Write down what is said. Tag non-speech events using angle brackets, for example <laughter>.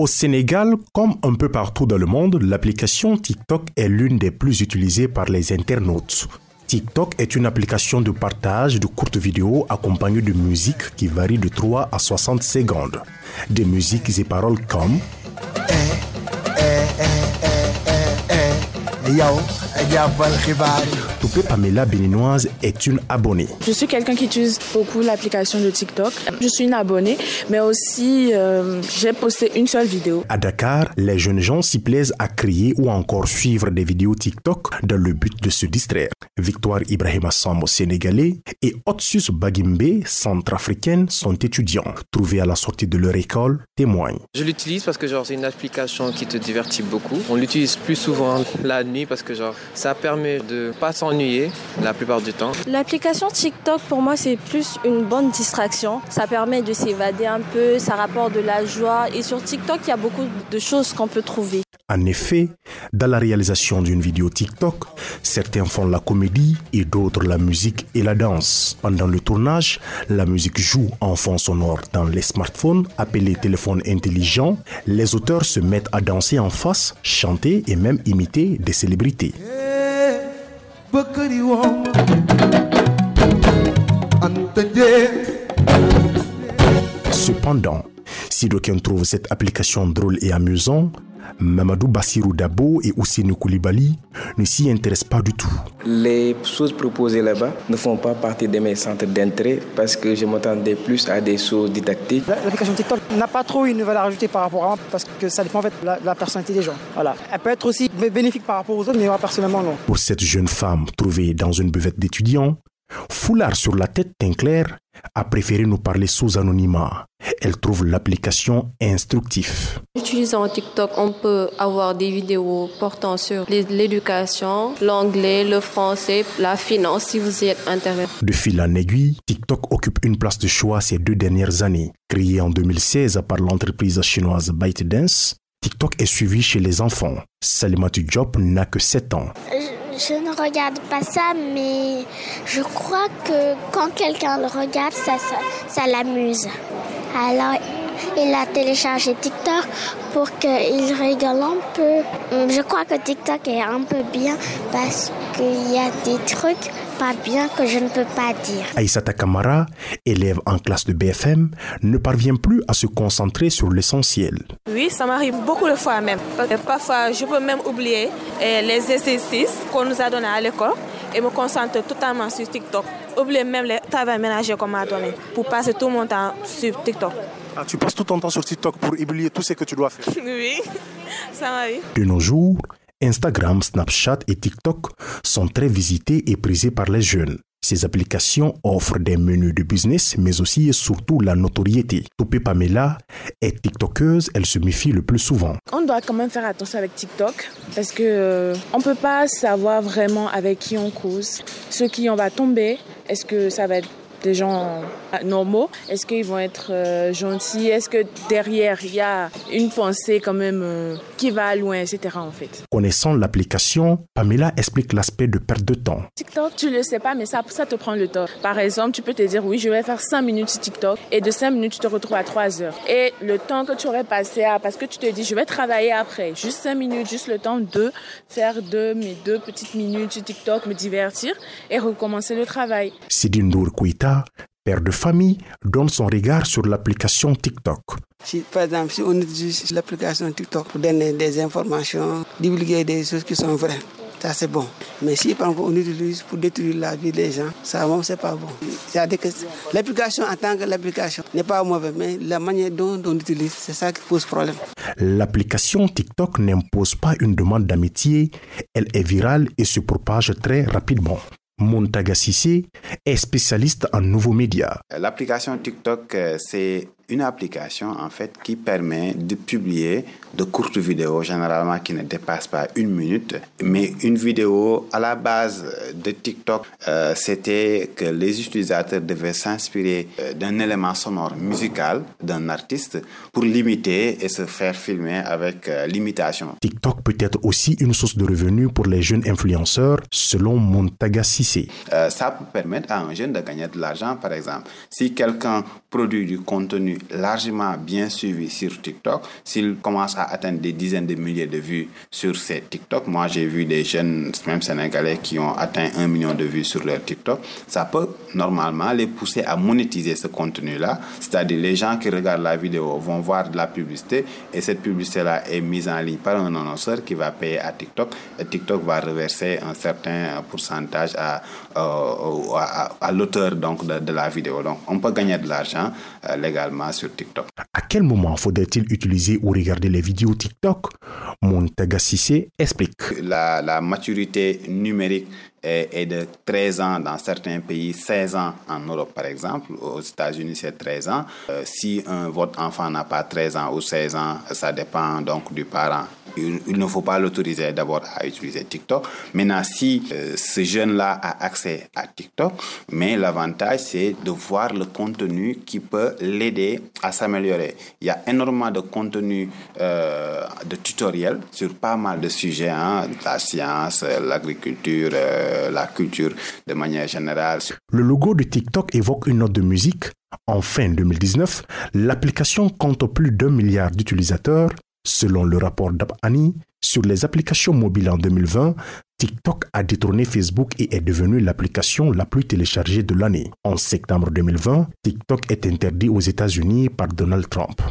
Au Sénégal, comme un peu partout dans le monde, l'application TikTok est l'une des plus utilisées par les internautes. TikTok est une application de partage de courtes vidéos accompagnées de musique qui varie de 3 à 60 secondes. Des musiques et paroles comme Pamela Béninoise est une abonnée. Je suis quelqu'un qui utilise beaucoup l'application de TikTok. Je suis une abonnée, mais aussi euh, j'ai posté une seule vidéo. À Dakar, les jeunes gens s'y plaisent à crier ou encore suivre des vidéos TikTok dans le but de se distraire. Victoire Ibrahim Sambo, sénégalais, et Otsus Bagimbe, centrafricaine, sont étudiants. Trouvés à la sortie de leur école, témoignent. Je l'utilise parce que genre c'est une application qui te divertit beaucoup. On l'utilise plus souvent la nuit parce que genre ça permet de pas s'ennuyer la plupart du temps. L'application TikTok pour moi c'est plus une bonne distraction. Ça permet de s'évader un peu, ça rapporte de la joie et sur TikTok il y a beaucoup de choses qu'on peut trouver. En effet, dans la réalisation d'une vidéo TikTok, certains font la comédie et d'autres la musique et la danse. Pendant le tournage, la musique joue en fond sonore dans les smartphones appelés téléphones intelligents. Les auteurs se mettent à danser en face, chanter et même imiter des célébrités. Cependant, si d'aucuns trouvent cette application drôle et amusante, Mamadou Bassirou Dabo et Oussine Koulibaly ne s'y intéressent pas du tout. Les choses proposées là-bas ne font pas partie de mes centres d'intérêt parce que je m'attendais plus à des choses didactiques. L'application TikTok n'a pas trop une valeur ajoutée par rapport à moi parce que ça dépend en fait de la, la personnalité des gens. Voilà. Elle peut être aussi bénéfique par rapport aux autres, mais moi personnellement non. Pour cette jeune femme trouvée dans une buvette d'étudiants, foulard sur la tête teint clair, a préféré nous parler sous anonymat. Elle trouve l'application instructive. Utilisant TikTok, on peut avoir des vidéos portant sur l'éducation, l'anglais, le français, la finance si vous y êtes intéressé. De fil en aiguille, TikTok occupe une place de choix ces deux dernières années. Créé en 2016 par l'entreprise chinoise ByteDance, TikTok est suivi chez les enfants. Salimatu Diop n'a que 7 ans. Je ne regarde pas ça, mais je crois que quand quelqu'un le regarde, ça, ça, ça l'amuse. Alors, il a téléchargé TikTok pour qu'il rigole un peu. Je crois que TikTok est un peu bien parce qu'il y a des trucs pas bien que je ne peux pas dire. Aïssata Kamara, élève en classe de BFM, ne parvient plus à se concentrer sur l'essentiel. Oui, ça m'arrive beaucoup de fois même. Parfois, je peux même oublier les exercices qu'on nous a donnés à l'école et me concentrer totalement sur TikTok. Oublier même les travaux ménagers qu'on m'a donné pour passer tout mon temps sur TikTok. Ah, tu passes tout ton temps sur TikTok pour oublier tout ce que tu dois faire <laughs> Oui, ça m'arrive. De nos jours, Instagram, Snapchat et TikTok sont très visités et prisés par les jeunes. Ces applications offrent des menus de business, mais aussi et surtout la notoriété. Topé Pamela est TikTokeuse, elle se méfie le plus souvent. On doit quand même faire attention avec TikTok parce que euh, on peut pas savoir vraiment avec qui on cause. Ceux qui on va tomber, est-ce que ça va être des gens normaux Est-ce qu'ils vont être euh, gentils? Est-ce que derrière, il y a une pensée quand même euh, qui va loin, etc. en fait? Connaissant l'application, Pamela explique l'aspect de perte de temps. TikTok, tu le sais pas, mais ça, ça te prend le temps. Par exemple, tu peux te dire, oui, je vais faire 5 minutes sur TikTok et de 5 minutes, tu te retrouves à 3 heures. Et le temps que tu aurais passé à, parce que tu te dis, je vais travailler après, juste 5 minutes, juste le temps de faire deux, mes deux petites minutes sur TikTok, me divertir et recommencer le travail. Sidi Ndour Kouita, père de famille, donne son regard sur l'application TikTok. Si, par exemple, si on utilise l'application TikTok pour donner des informations, divulguer des choses qui sont vraies, ça c'est bon. Mais si par exemple on utilise pour détruire la vie des gens, ça bon, c'est pas bon. C'est-à-dire que l'application en tant que l'application n'est pas mauvaise, mais la manière dont on utilise, c'est ça qui pose problème. L'application TikTok n'impose pas une demande d'amitié, elle est virale et se propage très rapidement. Montaga Sissé est spécialiste en nouveaux médias. L'application TikTok, c'est une application en fait qui permet de publier de courtes vidéos généralement qui ne dépassent pas une minute mais une vidéo à la base de TikTok euh, c'était que les utilisateurs devaient s'inspirer d'un élément sonore musical d'un artiste pour l'imiter et se faire filmer avec euh, l'imitation. TikTok peut être aussi une source de revenus pour les jeunes influenceurs selon Montaga Sissé. Euh, ça peut permettre à un jeune de gagner de l'argent par exemple si quelqu'un produit du contenu largement bien suivi sur TikTok, s'il commence à atteindre des dizaines de milliers de vues sur ces TikTok, moi j'ai vu des jeunes, même sénégalais, qui ont atteint un million de vues sur leur TikTok, ça peut normalement les pousser à monétiser ce contenu-là. C'est-à-dire les gens qui regardent la vidéo vont voir de la publicité et cette publicité-là est mise en ligne par un annonceur qui va payer à TikTok et TikTok va reverser un certain pourcentage à, euh, à, l'auteur donc de, la vidéo. Donc on peut gagner de l'argent euh, légalement sur TikTok. À quel moment faudrait-il utiliser ou regarder les vidéos TikTok? Montega explique. La, la maturité numérique est, de 13 ans dans certains pays, 16 ans en Europe par exemple. Aux États-Unis, c'est 13 ans. Euh, si un, votre enfant n'a pas 13 ans ou 16 ans, ça dépend donc du parent. Il, ne faut pas l'autoriser d'abord à utiliser TikTok. Maintenant, si euh, ce jeune-là a accès à TikTok, mais l'avantage, c'est de voir le contenu qui peut l'aider à s'améliorer. Il y a énormément de contenu euh, de tutoriels sur pas mal de sujets, hein, la science, l'agriculture, euh, la culture de manière générale. Le logo de TikTok évoque une note de musique. En fin 2019, l'application compte plus d'un milliard d'utilisateurs. Selon le rapport d'Abani sur les applications mobiles en 2020, TikTok a détourné Facebook et est devenu l'application la plus téléchargée de l'année. En septembre 2020, TikTok est interdit aux États-Unis par Donald Trump.